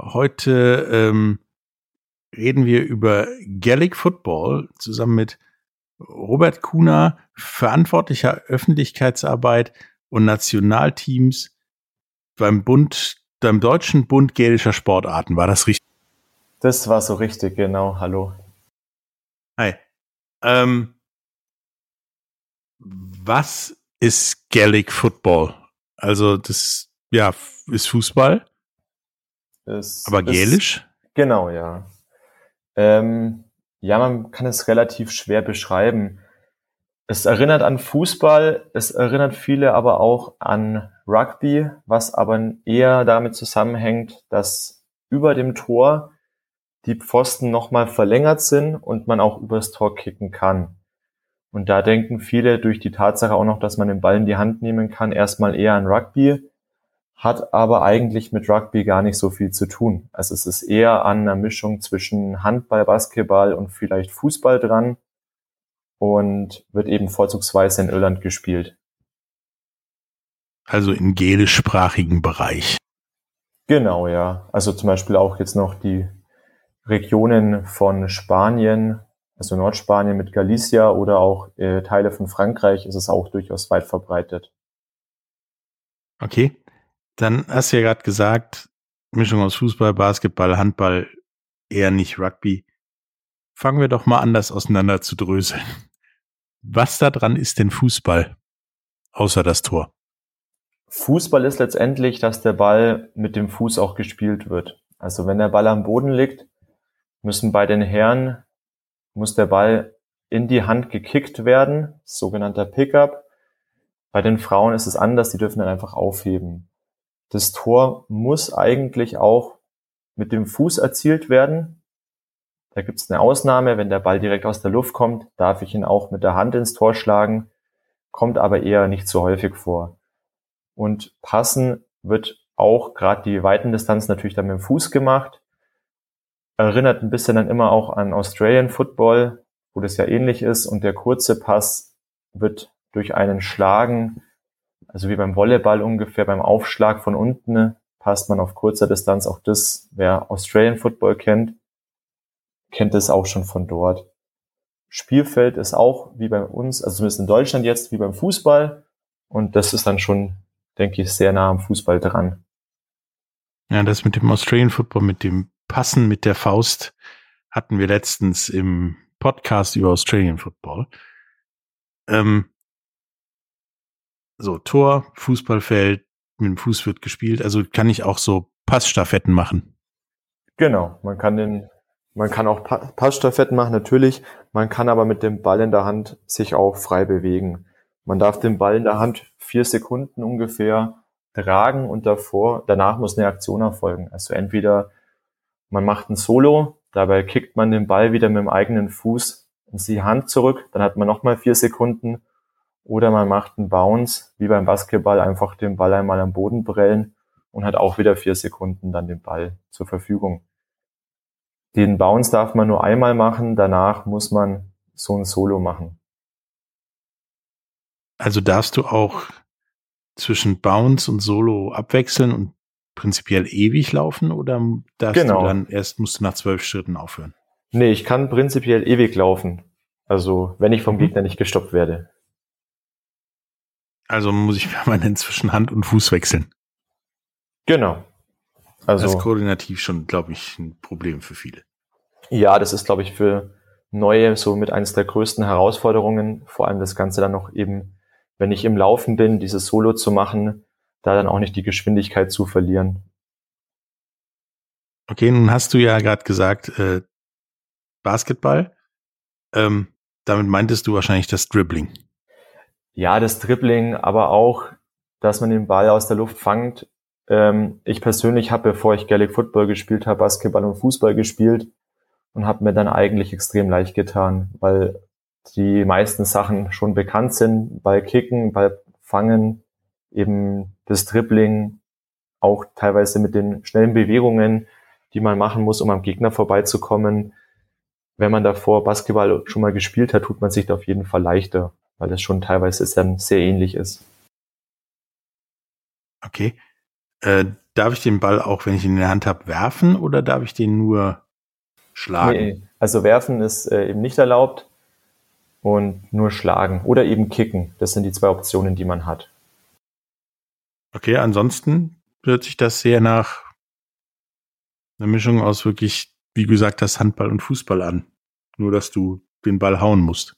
Heute ähm, reden wir über Gaelic Football zusammen mit Robert Kuhner, verantwortlicher Öffentlichkeitsarbeit und Nationalteams beim Bund, beim Deutschen Bund Gälischer Sportarten. War das richtig? Das war so richtig, genau. Hallo. Hi. Ähm, was ist Gaelic Football? Also das ja ist Fußball. Es Aber gälisch? Ist, genau, ja. Ähm, ja, man kann es relativ schwer beschreiben. Es erinnert an Fußball, es erinnert viele aber auch an Rugby, was aber eher damit zusammenhängt, dass über dem Tor die Pfosten nochmal verlängert sind und man auch übers Tor kicken kann. Und da denken viele durch die Tatsache auch noch, dass man den Ball in die Hand nehmen kann, erstmal eher an Rugby hat aber eigentlich mit Rugby gar nicht so viel zu tun. Also es ist eher an einer Mischung zwischen Handball, Basketball und vielleicht Fußball dran und wird eben vorzugsweise in Irland gespielt. Also im gälischsprachigen Bereich. Genau, ja. Also zum Beispiel auch jetzt noch die Regionen von Spanien, also Nordspanien mit Galicia oder auch äh, Teile von Frankreich ist es auch durchaus weit verbreitet. Okay. Dann hast du ja gerade gesagt, Mischung aus Fußball, Basketball, Handball, eher nicht Rugby. Fangen wir doch mal an, das auseinander zu dröseln. Was da dran ist denn Fußball? Außer das Tor. Fußball ist letztendlich, dass der Ball mit dem Fuß auch gespielt wird. Also wenn der Ball am Boden liegt, müssen bei den Herren, muss der Ball in die Hand gekickt werden, sogenannter Pickup. Bei den Frauen ist es anders, die dürfen dann einfach aufheben. Das Tor muss eigentlich auch mit dem Fuß erzielt werden. Da gibt es eine Ausnahme, wenn der Ball direkt aus der Luft kommt, darf ich ihn auch mit der Hand ins Tor schlagen, kommt aber eher nicht so häufig vor. Und passen wird auch gerade die Weitendistanz natürlich dann mit dem Fuß gemacht. Erinnert ein bisschen dann immer auch an Australian Football, wo das ja ähnlich ist. Und der kurze Pass wird durch einen Schlagen also wie beim Volleyball ungefähr, beim Aufschlag von unten passt man auf kurzer Distanz. Auch das, wer Australian Football kennt, kennt es auch schon von dort. Spielfeld ist auch wie bei uns, also zumindest in Deutschland jetzt, wie beim Fußball. Und das ist dann schon, denke ich, sehr nah am Fußball dran. Ja, das mit dem Australian Football, mit dem Passen mit der Faust hatten wir letztens im Podcast über Australian Football. Ähm, so Tor, Fußballfeld, mit dem Fuß wird gespielt. Also kann ich auch so Passstaffetten machen. Genau, man kann den, man kann auch pa Passstaffetten machen, natürlich. Man kann aber mit dem Ball in der Hand sich auch frei bewegen. Man darf den Ball in der Hand vier Sekunden ungefähr tragen und davor, danach muss eine Aktion erfolgen. Also entweder man macht ein Solo, dabei kickt man den Ball wieder mit dem eigenen Fuß in die Hand zurück, dann hat man nochmal vier Sekunden oder man macht einen Bounce, wie beim Basketball, einfach den Ball einmal am Boden brellen und hat auch wieder vier Sekunden dann den Ball zur Verfügung. Den Bounce darf man nur einmal machen, danach muss man so ein Solo machen. Also darfst du auch zwischen Bounce und Solo abwechseln und prinzipiell ewig laufen oder darfst genau. du dann erst musst du nach zwölf Schritten aufhören? Nee, ich kann prinzipiell ewig laufen. Also wenn ich vom mhm. Gegner nicht gestoppt werde. Also muss ich permanent zwischen Hand und Fuß wechseln. Genau. Also das ist koordinativ schon, glaube ich, ein Problem für viele. Ja, das ist, glaube ich, für Neue so mit eines der größten Herausforderungen. Vor allem das Ganze dann noch eben, wenn ich im Laufen bin, dieses Solo zu machen, da dann auch nicht die Geschwindigkeit zu verlieren. Okay, nun hast du ja gerade gesagt, äh, Basketball. Ähm, damit meintest du wahrscheinlich das Dribbling. Ja, das Dribbling, aber auch, dass man den Ball aus der Luft fangt. Ähm, ich persönlich habe, bevor ich Gaelic Football gespielt habe, Basketball und Fußball gespielt und habe mir dann eigentlich extrem leicht getan, weil die meisten Sachen schon bekannt sind. Ball kicken, Ball fangen, eben das Dribbling, auch teilweise mit den schnellen Bewegungen, die man machen muss, um am Gegner vorbeizukommen. Wenn man davor Basketball schon mal gespielt hat, tut man sich da auf jeden Fall leichter, weil das schon teilweise dann sehr ähnlich ist. Okay. Äh, darf ich den Ball auch, wenn ich ihn in der Hand habe, werfen oder darf ich den nur schlagen? Nee, also werfen ist äh, eben nicht erlaubt und nur schlagen oder eben kicken. Das sind die zwei Optionen, die man hat. Okay, ansonsten hört sich das sehr nach eine Mischung aus wirklich, wie gesagt, das Handball und Fußball an. Nur, dass du den Ball hauen musst.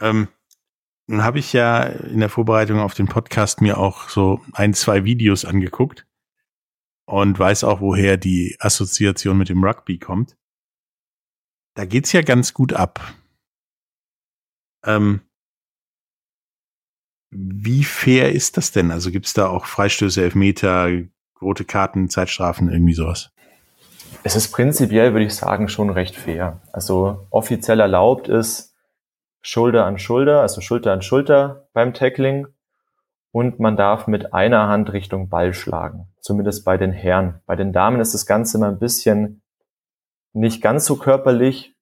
Ähm, nun habe ich ja in der Vorbereitung auf den Podcast mir auch so ein, zwei Videos angeguckt und weiß auch, woher die Assoziation mit dem Rugby kommt. Da geht's ja ganz gut ab. Ähm, wie fair ist das denn? Also gibt es da auch Freistöße, Elfmeter, rote Karten, Zeitstrafen, irgendwie sowas? Es ist prinzipiell, würde ich sagen, schon recht fair. Also offiziell erlaubt ist Schulter an Schulter, also Schulter an Schulter beim Tackling. Und man darf mit einer Hand Richtung Ball schlagen. Zumindest bei den Herren. Bei den Damen ist das Ganze immer ein bisschen nicht ganz so körperlich.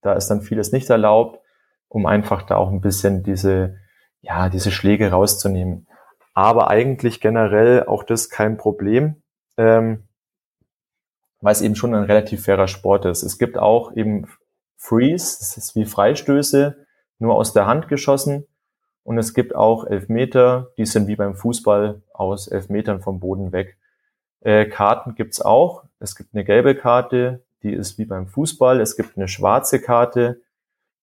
Da ist dann vieles nicht erlaubt, um einfach da auch ein bisschen diese ja, diese Schläge rauszunehmen. Aber eigentlich generell auch das kein Problem, ähm, weil es eben schon ein relativ fairer Sport ist. Es gibt auch eben Freeze, das ist wie Freistöße, nur aus der Hand geschossen. Und es gibt auch Elfmeter, die sind wie beim Fußball aus Elfmetern vom Boden weg. Äh, Karten gibt's auch. Es gibt eine gelbe Karte, die ist wie beim Fußball. Es gibt eine schwarze Karte,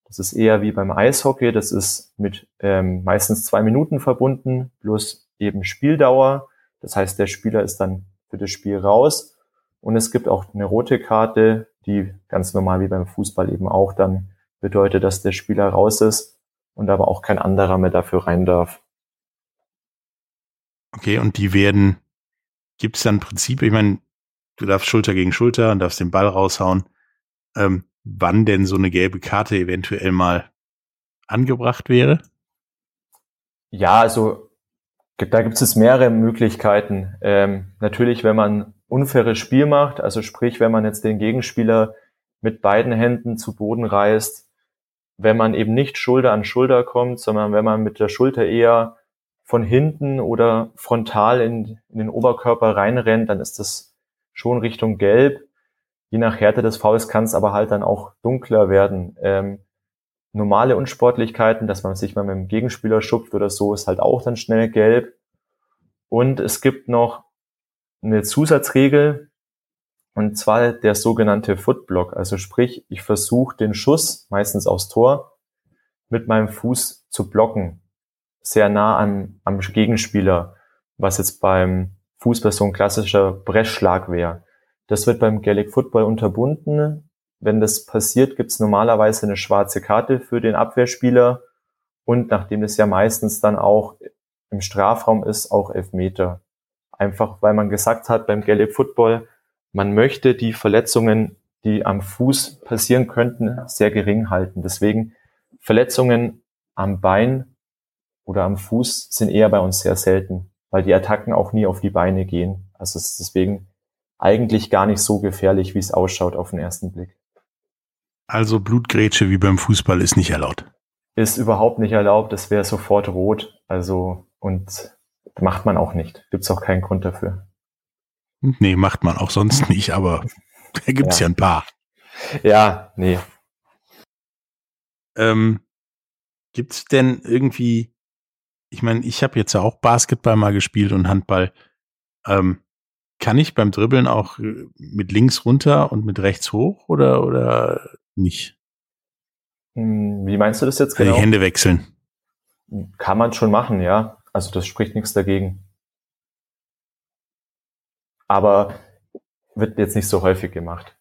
das ist eher wie beim Eishockey. Das ist mit ähm, meistens zwei Minuten verbunden, plus eben Spieldauer. Das heißt, der Spieler ist dann für das Spiel raus. Und es gibt auch eine rote Karte, die ganz normal wie beim Fußball eben auch dann bedeutet, dass der Spieler raus ist und aber auch kein anderer mehr dafür rein darf. Okay, und die werden, gibt es dann Prinzip, ich meine, du darfst Schulter gegen Schulter und darfst den Ball raushauen. Ähm, wann denn so eine gelbe Karte eventuell mal angebracht wäre? Ja, also da gibt es mehrere Möglichkeiten. Ähm, natürlich, wenn man unfaires Spiel macht, also sprich, wenn man jetzt den Gegenspieler mit beiden Händen zu Boden reißt, wenn man eben nicht Schulter an Schulter kommt, sondern wenn man mit der Schulter eher von hinten oder frontal in, in den Oberkörper reinrennt, dann ist das schon Richtung Gelb je nach Härte des Fouls kann es aber halt dann auch dunkler werden. Ähm, normale Unsportlichkeiten, dass man sich mal mit dem Gegenspieler schupft oder so, ist halt auch dann schnell gelb. Und es gibt noch eine Zusatzregel, und zwar der sogenannte Footblock. Also sprich, ich versuche den Schuss, meistens aufs Tor, mit meinem Fuß zu blocken. Sehr nah an, am Gegenspieler, was jetzt beim Fußball so ein klassischer Brechschlag wäre. Das wird beim Gaelic Football unterbunden. Wenn das passiert, gibt es normalerweise eine schwarze Karte für den Abwehrspieler und nachdem es ja meistens dann auch im Strafraum ist, auch Elfmeter. Einfach weil man gesagt hat beim Gaelic Football, man möchte die Verletzungen, die am Fuß passieren könnten, sehr gering halten. Deswegen Verletzungen am Bein oder am Fuß sind eher bei uns sehr selten, weil die Attacken auch nie auf die Beine gehen. Also deswegen eigentlich gar nicht so gefährlich, wie es ausschaut auf den ersten Blick. Also Blutgrätsche wie beim Fußball ist nicht erlaubt. Ist überhaupt nicht erlaubt, das wäre sofort rot. Also, und macht man auch nicht. Gibt's auch keinen Grund dafür. Nee, macht man auch sonst nicht, aber da gibt's ja. ja ein paar. Ja, nee. Ähm, gibt's denn irgendwie, ich meine, ich habe jetzt ja auch Basketball mal gespielt und Handball. Ähm, kann ich beim Dribbeln auch äh, mit links runter und mit rechts hoch oder, oder nicht? Hm, wie meinst du das jetzt genau? Die Hände wechseln. Kann man schon machen, ja. Also das spricht nichts dagegen. Aber wird jetzt nicht so häufig gemacht.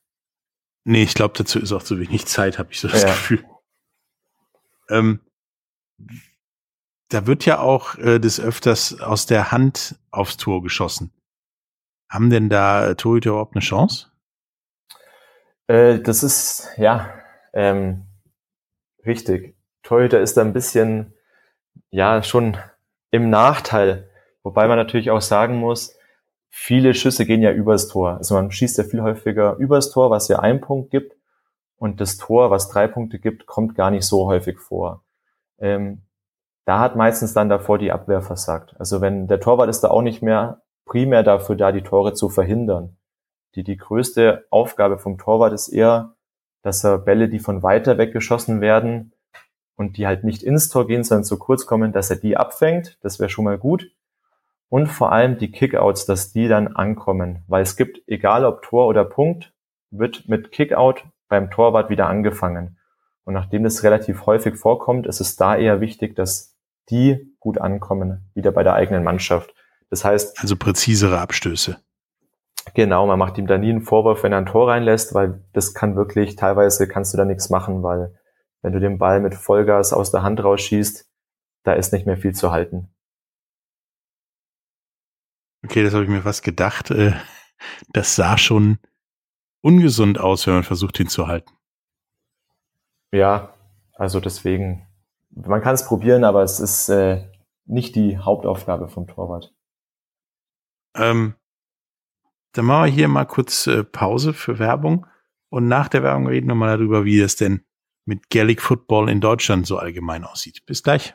Nee, ich glaube, dazu ist auch zu wenig Zeit, habe ich so das ja. Gefühl. Ähm, da wird ja auch äh, des Öfters aus der Hand aufs Tor geschossen. Haben denn da äh, Torhüter überhaupt eine Chance? Äh, das ist, ja, ähm, richtig. Torhüter ist da ein bisschen, ja, schon im Nachteil. Wobei man natürlich auch sagen muss, viele Schüsse gehen ja übers Tor. Also man schießt ja viel häufiger übers Tor, was ja einen Punkt gibt. Und das Tor, was drei Punkte gibt, kommt gar nicht so häufig vor. Ähm, da hat meistens dann davor die Abwehr versagt. Also wenn der Torwart ist da auch nicht mehr primär dafür da, die Tore zu verhindern. Die, die größte Aufgabe vom Torwart ist eher, dass er Bälle, die von weiter weg geschossen werden und die halt nicht ins Tor gehen, sondern zu kurz kommen, dass er die abfängt. Das wäre schon mal gut. Und vor allem die Kickouts, dass die dann ankommen. Weil es gibt, egal ob Tor oder Punkt, wird mit Kickout beim Torwart wieder angefangen. Und nachdem das relativ häufig vorkommt, ist es da eher wichtig, dass die gut ankommen, wieder bei der eigenen Mannschaft. Das heißt. Also präzisere Abstöße. Genau, man macht ihm da nie einen Vorwurf, wenn er ein Tor reinlässt, weil das kann wirklich, teilweise kannst du da nichts machen, weil wenn du den Ball mit Vollgas aus der Hand rausschießt, da ist nicht mehr viel zu halten. Okay, das habe ich mir fast gedacht. Äh, das sah schon ungesund aus, wenn man versucht, ihn zu halten. Ja, also deswegen, man kann es probieren, aber es ist äh, nicht die Hauptaufgabe vom Torwart. Ähm, dann machen wir hier mal kurz äh, Pause für Werbung und nach der Werbung reden wir mal darüber, wie es denn mit Gaelic Football in Deutschland so allgemein aussieht. Bis gleich.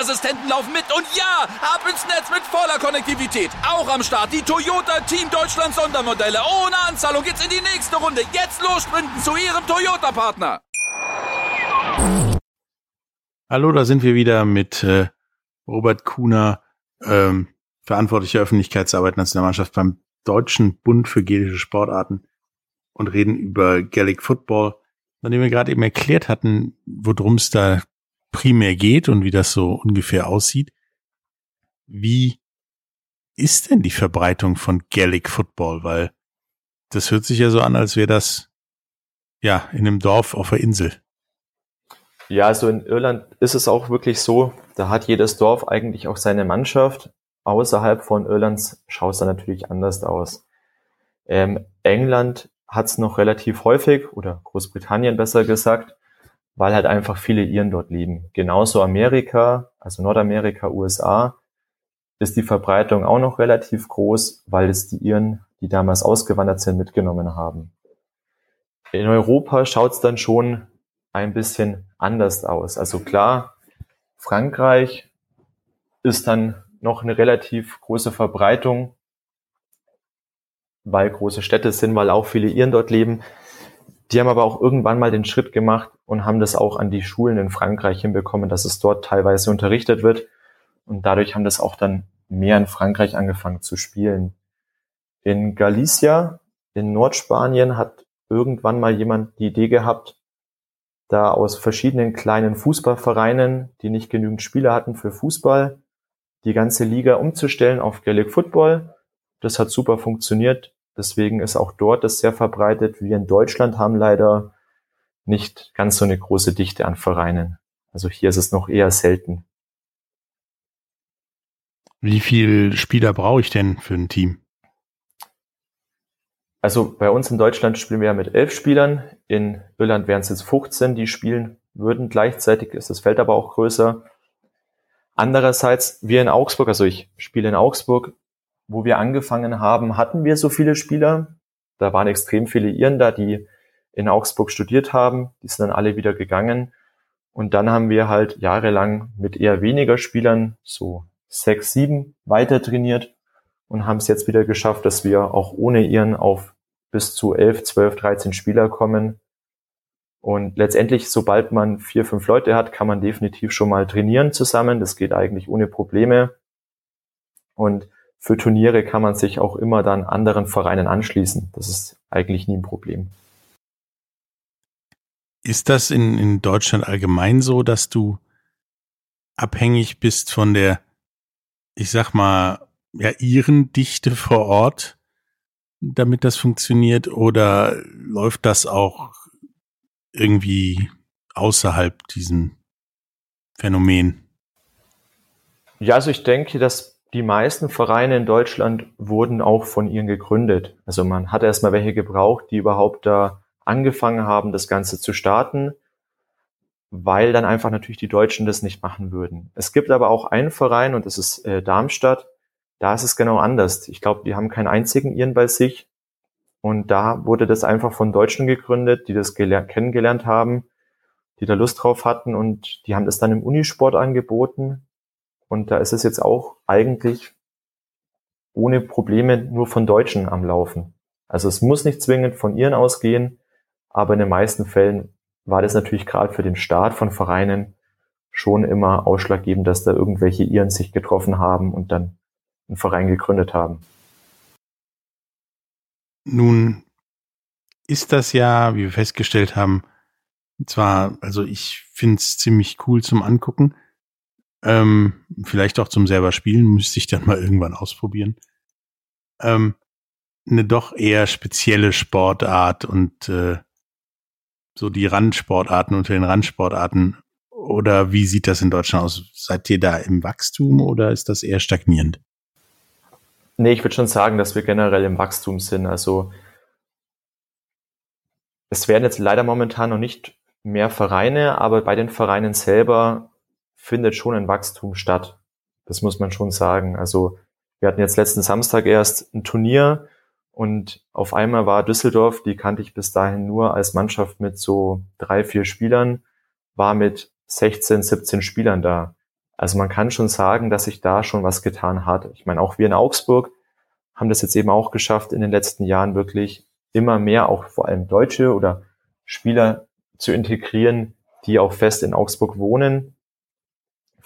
Sicherheitsassistenten laufen mit. Und ja, ab ins Netz mit voller Konnektivität. Auch am Start die Toyota Team Deutschland Sondermodelle. Ohne Anzahlung geht's in die nächste Runde. Jetzt los sprinten zu Ihrem Toyota-Partner. Hallo, da sind wir wieder mit äh, Robert Kuhner, ähm, verantwortlicher Öffentlichkeitsarbeit Nationalmannschaft beim Deutschen Bund für gelische Sportarten und reden über Gaelic Football, nachdem wir gerade eben erklärt hatten, worum es da primär geht und wie das so ungefähr aussieht. Wie ist denn die Verbreitung von Gaelic Football? Weil das hört sich ja so an, als wäre das ja in einem Dorf auf der Insel. Ja, also in Irland ist es auch wirklich so, da hat jedes Dorf eigentlich auch seine Mannschaft. Außerhalb von Irlands schaut es dann natürlich anders aus. Ähm, England hat es noch relativ häufig, oder Großbritannien besser gesagt, weil halt einfach viele Iren dort leben. Genauso Amerika, also Nordamerika, USA, ist die Verbreitung auch noch relativ groß, weil es die Iren, die damals ausgewandert sind, mitgenommen haben. In Europa schaut es dann schon ein bisschen anders aus. Also klar, Frankreich ist dann noch eine relativ große Verbreitung, weil große Städte sind, weil auch viele Iren dort leben. Die haben aber auch irgendwann mal den Schritt gemacht und haben das auch an die Schulen in Frankreich hinbekommen, dass es dort teilweise unterrichtet wird. Und dadurch haben das auch dann mehr in Frankreich angefangen zu spielen. In Galicia, in Nordspanien, hat irgendwann mal jemand die Idee gehabt, da aus verschiedenen kleinen Fußballvereinen, die nicht genügend Spieler hatten für Fußball, die ganze Liga umzustellen auf Gaelic Football. Das hat super funktioniert. Deswegen ist auch dort das sehr verbreitet. Wir in Deutschland haben leider nicht ganz so eine große Dichte an Vereinen. Also hier ist es noch eher selten. Wie viel Spieler brauche ich denn für ein Team? Also bei uns in Deutschland spielen wir ja mit elf Spielern. In Irland wären es jetzt 15, die spielen würden. Gleichzeitig ist das Feld aber auch größer. Andererseits, wir in Augsburg, also ich spiele in Augsburg, wo wir angefangen haben, hatten wir so viele Spieler. Da waren extrem viele Iren da, die in Augsburg studiert haben. Die sind dann alle wieder gegangen. Und dann haben wir halt jahrelang mit eher weniger Spielern, so sechs, sieben, weiter trainiert und haben es jetzt wieder geschafft, dass wir auch ohne ihren auf bis zu elf, zwölf, dreizehn Spieler kommen. Und letztendlich, sobald man vier, fünf Leute hat, kann man definitiv schon mal trainieren zusammen. Das geht eigentlich ohne Probleme. Und für Turniere kann man sich auch immer dann anderen Vereinen anschließen. Das ist eigentlich nie ein Problem. Ist das in, in Deutschland allgemein so, dass du abhängig bist von der, ich sag mal, ja, ihren Dichte vor Ort, damit das funktioniert, oder läuft das auch irgendwie außerhalb diesem Phänomen? Ja, also ich denke, dass die meisten Vereine in Deutschland wurden auch von ihnen gegründet. Also man hat erstmal welche gebraucht, die überhaupt da angefangen haben, das Ganze zu starten, weil dann einfach natürlich die Deutschen das nicht machen würden. Es gibt aber auch einen Verein und das ist äh, Darmstadt. Da ist es genau anders. Ich glaube, die haben keinen einzigen Iren bei sich. Und da wurde das einfach von Deutschen gegründet, die das kennengelernt haben, die da Lust drauf hatten und die haben das dann im Unisport angeboten. Und da ist es jetzt auch eigentlich ohne Probleme nur von Deutschen am Laufen. Also es muss nicht zwingend von ihren ausgehen, aber in den meisten Fällen war das natürlich gerade für den Start von Vereinen schon immer ausschlaggebend, dass da irgendwelche Iren sich getroffen haben und dann einen Verein gegründet haben. Nun ist das ja, wie wir festgestellt haben, zwar, also ich finde es ziemlich cool zum Angucken, ähm, vielleicht auch zum selber spielen, müsste ich dann mal irgendwann ausprobieren. Ähm, eine doch eher spezielle Sportart und äh, so die Randsportarten unter den Randsportarten? Oder wie sieht das in Deutschland aus? Seid ihr da im Wachstum oder ist das eher stagnierend? Nee, ich würde schon sagen, dass wir generell im Wachstum sind. Also es werden jetzt leider momentan noch nicht mehr Vereine, aber bei den Vereinen selber findet schon ein Wachstum statt. Das muss man schon sagen. Also wir hatten jetzt letzten Samstag erst ein Turnier und auf einmal war Düsseldorf, die kannte ich bis dahin nur als Mannschaft mit so drei, vier Spielern, war mit 16, 17 Spielern da. Also man kann schon sagen, dass sich da schon was getan hat. Ich meine, auch wir in Augsburg haben das jetzt eben auch geschafft, in den letzten Jahren wirklich immer mehr auch vor allem Deutsche oder Spieler zu integrieren, die auch fest in Augsburg wohnen.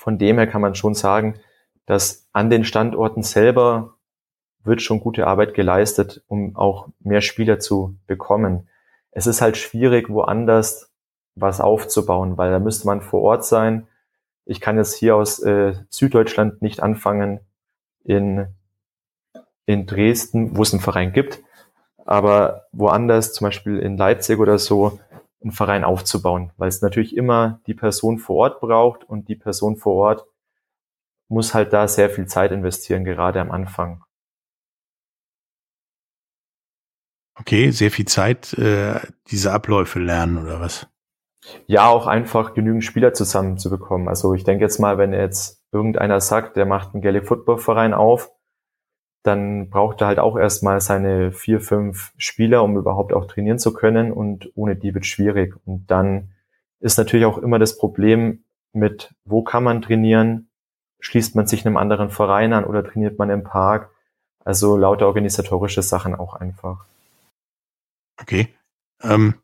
Von dem her kann man schon sagen, dass an den Standorten selber wird schon gute Arbeit geleistet, um auch mehr Spieler zu bekommen. Es ist halt schwierig, woanders was aufzubauen, weil da müsste man vor Ort sein. Ich kann jetzt hier aus äh, Süddeutschland nicht anfangen, in, in Dresden, wo es einen Verein gibt, aber woanders, zum Beispiel in Leipzig oder so, einen Verein aufzubauen, weil es natürlich immer die Person vor Ort braucht und die Person vor Ort muss halt da sehr viel Zeit investieren, gerade am Anfang. Okay, sehr viel Zeit, äh, diese Abläufe lernen oder was? Ja, auch einfach genügend Spieler zusammenzubekommen. Also ich denke jetzt mal, wenn jetzt irgendeiner sagt, der macht einen Gaelic Football Verein auf, dann braucht er halt auch erstmal seine vier, fünf Spieler, um überhaupt auch trainieren zu können und ohne die wird schwierig. Und dann ist natürlich auch immer das Problem mit, wo kann man trainieren? Schließt man sich einem anderen Verein an oder trainiert man im Park? Also lauter organisatorische Sachen auch einfach. Okay. Ähm,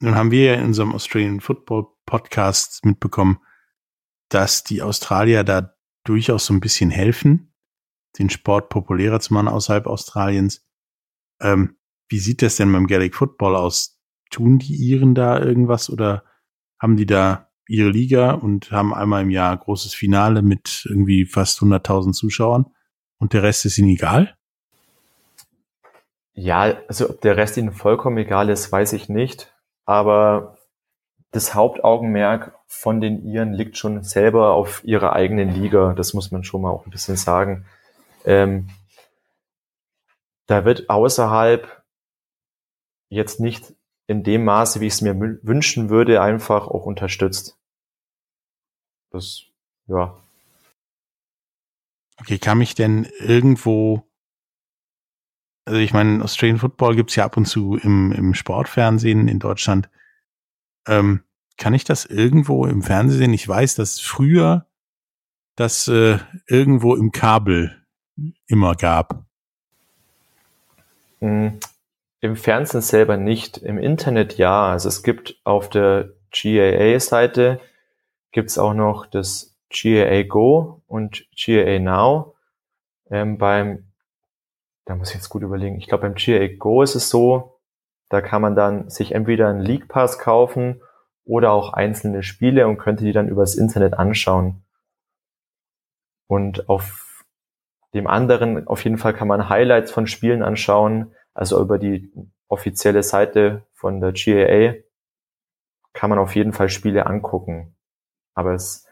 nun haben wir ja in unserem Australian Football Podcast mitbekommen, dass die Australier da durchaus so ein bisschen helfen, den Sport populärer zu machen außerhalb Australiens. Ähm, wie sieht das denn beim Gaelic Football aus? Tun die Iren da irgendwas oder haben die da ihre Liga und haben einmal im Jahr großes Finale mit irgendwie fast 100.000 Zuschauern und der Rest ist ihnen egal? Ja, also ob der Rest ihnen vollkommen egal ist, weiß ich nicht. Aber das Hauptaugenmerk von den Iren liegt schon selber auf ihrer eigenen Liga. Das muss man schon mal auch ein bisschen sagen. Ähm, da wird außerhalb jetzt nicht in dem Maße, wie ich es mir wünschen würde, einfach auch unterstützt. Das, ja. Okay, kann mich denn irgendwo, also ich meine, Australian Football gibt's ja ab und zu im, im Sportfernsehen in Deutschland. Ähm, kann ich das irgendwo im Fernsehen? Ich weiß, dass früher das äh, irgendwo im Kabel immer gab. Hm, Im Fernsehen selber nicht, im Internet ja. Also es gibt auf der GAA-Seite gibt's auch noch das GAA Go und GAA Now. Ähm, beim, da muss ich jetzt gut überlegen, ich glaube beim GAA Go ist es so, da kann man dann sich entweder einen League Pass kaufen oder auch einzelne Spiele und könnte die dann übers Internet anschauen. Und auf dem anderen, auf jeden Fall kann man Highlights von Spielen anschauen, also über die offizielle Seite von der GAA kann man auf jeden Fall Spiele angucken. Aber es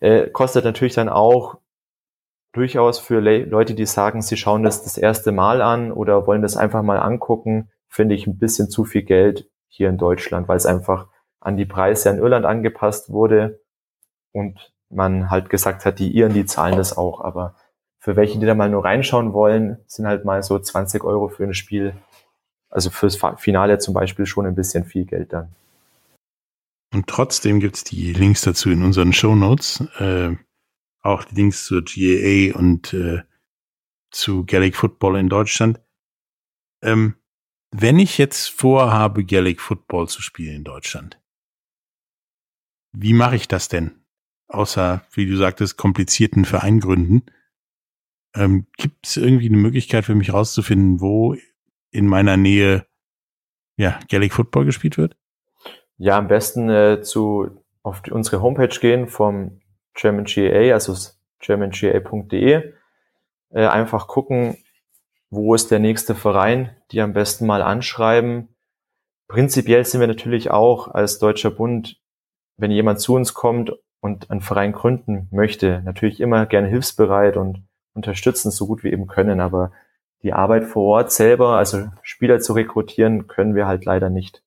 äh, kostet natürlich dann auch durchaus für Le Leute, die sagen, sie schauen das das erste Mal an oder wollen das einfach mal angucken, finde ich ein bisschen zu viel Geld hier in Deutschland, weil es einfach an die Preise in Irland angepasst wurde und man halt gesagt hat, die Iren, die zahlen das auch. Aber für welche, die da mal nur reinschauen wollen, sind halt mal so 20 Euro für ein Spiel, also fürs Finale zum Beispiel schon ein bisschen viel Geld dann. Und trotzdem gibt's die Links dazu in unseren Show Notes, äh, auch die Links zur GAA und äh, zu Gaelic Football in Deutschland. Ähm, wenn ich jetzt vorhabe, Gaelic Football zu spielen in Deutschland, wie mache ich das denn? Außer, wie du sagtest, komplizierten Vereingründen. Ähm, Gibt es irgendwie eine Möglichkeit für mich rauszufinden, wo in meiner Nähe ja, Gaelic Football gespielt wird? Ja, am besten äh, zu auf die, unsere Homepage gehen vom German GA, also germanga.de. Äh, einfach gucken, wo ist der nächste Verein, die am besten mal anschreiben. Prinzipiell sind wir natürlich auch als Deutscher Bund, wenn jemand zu uns kommt und einen Verein gründen möchte, natürlich immer gerne hilfsbereit und unterstützen, so gut wir eben können. Aber die Arbeit vor Ort selber, also Spieler zu rekrutieren, können wir halt leider nicht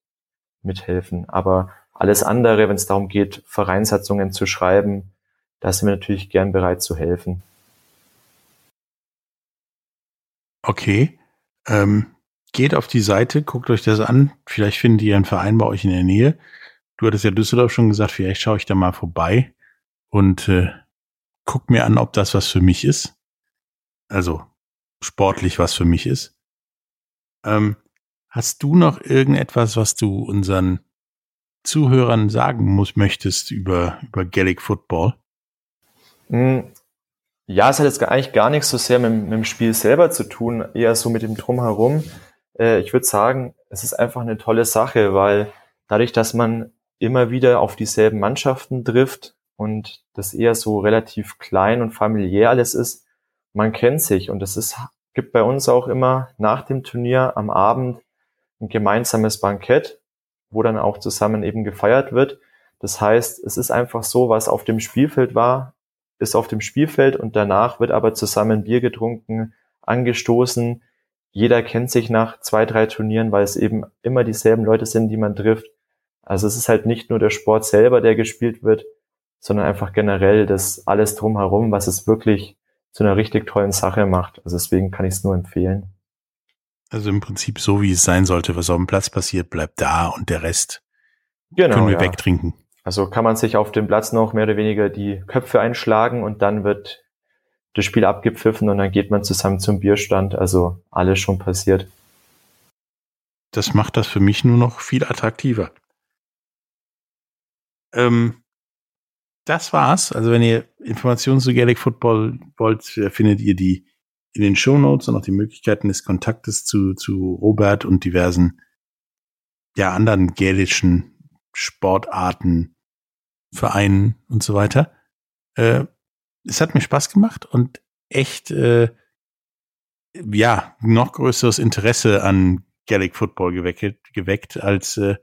mithelfen. Aber alles andere, wenn es darum geht, Vereinssatzungen zu schreiben, da sind wir natürlich gern bereit zu helfen. Okay. Ähm, geht auf die Seite, guckt euch das an. Vielleicht findet ihr einen Verein bei euch in der Nähe. Du hattest ja Düsseldorf schon gesagt, vielleicht schaue ich da mal vorbei und äh, guck mir an, ob das was für mich ist. Also sportlich was für mich ist. Ähm, hast du noch irgendetwas, was du unseren Zuhörern sagen muss, möchtest über, über Gaelic Football? Hm, ja, es hat jetzt eigentlich gar nichts so sehr mit, mit dem Spiel selber zu tun, eher so mit dem Drumherum. Äh, ich würde sagen, es ist einfach eine tolle Sache, weil dadurch, dass man immer wieder auf dieselben Mannschaften trifft und das eher so relativ klein und familiär alles ist. Man kennt sich und es ist, gibt bei uns auch immer nach dem Turnier am Abend ein gemeinsames Bankett, wo dann auch zusammen eben gefeiert wird. Das heißt, es ist einfach so, was auf dem Spielfeld war, ist auf dem Spielfeld und danach wird aber zusammen Bier getrunken, angestoßen. Jeder kennt sich nach zwei, drei Turnieren, weil es eben immer dieselben Leute sind, die man trifft. Also es ist halt nicht nur der Sport selber, der gespielt wird, sondern einfach generell das alles drumherum, was es wirklich zu einer richtig tollen Sache macht. Also deswegen kann ich es nur empfehlen. Also im Prinzip so, wie es sein sollte, was auf dem Platz passiert, bleibt da und der Rest genau, können wir ja. wegtrinken. Also kann man sich auf dem Platz noch mehr oder weniger die Köpfe einschlagen und dann wird das Spiel abgepfiffen und dann geht man zusammen zum Bierstand. Also alles schon passiert. Das macht das für mich nur noch viel attraktiver. Ähm, das war's. Also wenn ihr Informationen zu Gaelic Football wollt, findet ihr die in den Show Notes und auch die Möglichkeiten des Kontaktes zu, zu Robert und diversen ja, anderen gälischen Sportarten, Vereinen und so weiter. Äh, es hat mir Spaß gemacht und echt äh, ja noch größeres Interesse an Gaelic Football geweckt, geweckt als äh,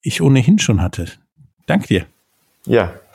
ich ohnehin schon hatte. Danke dir. Ja,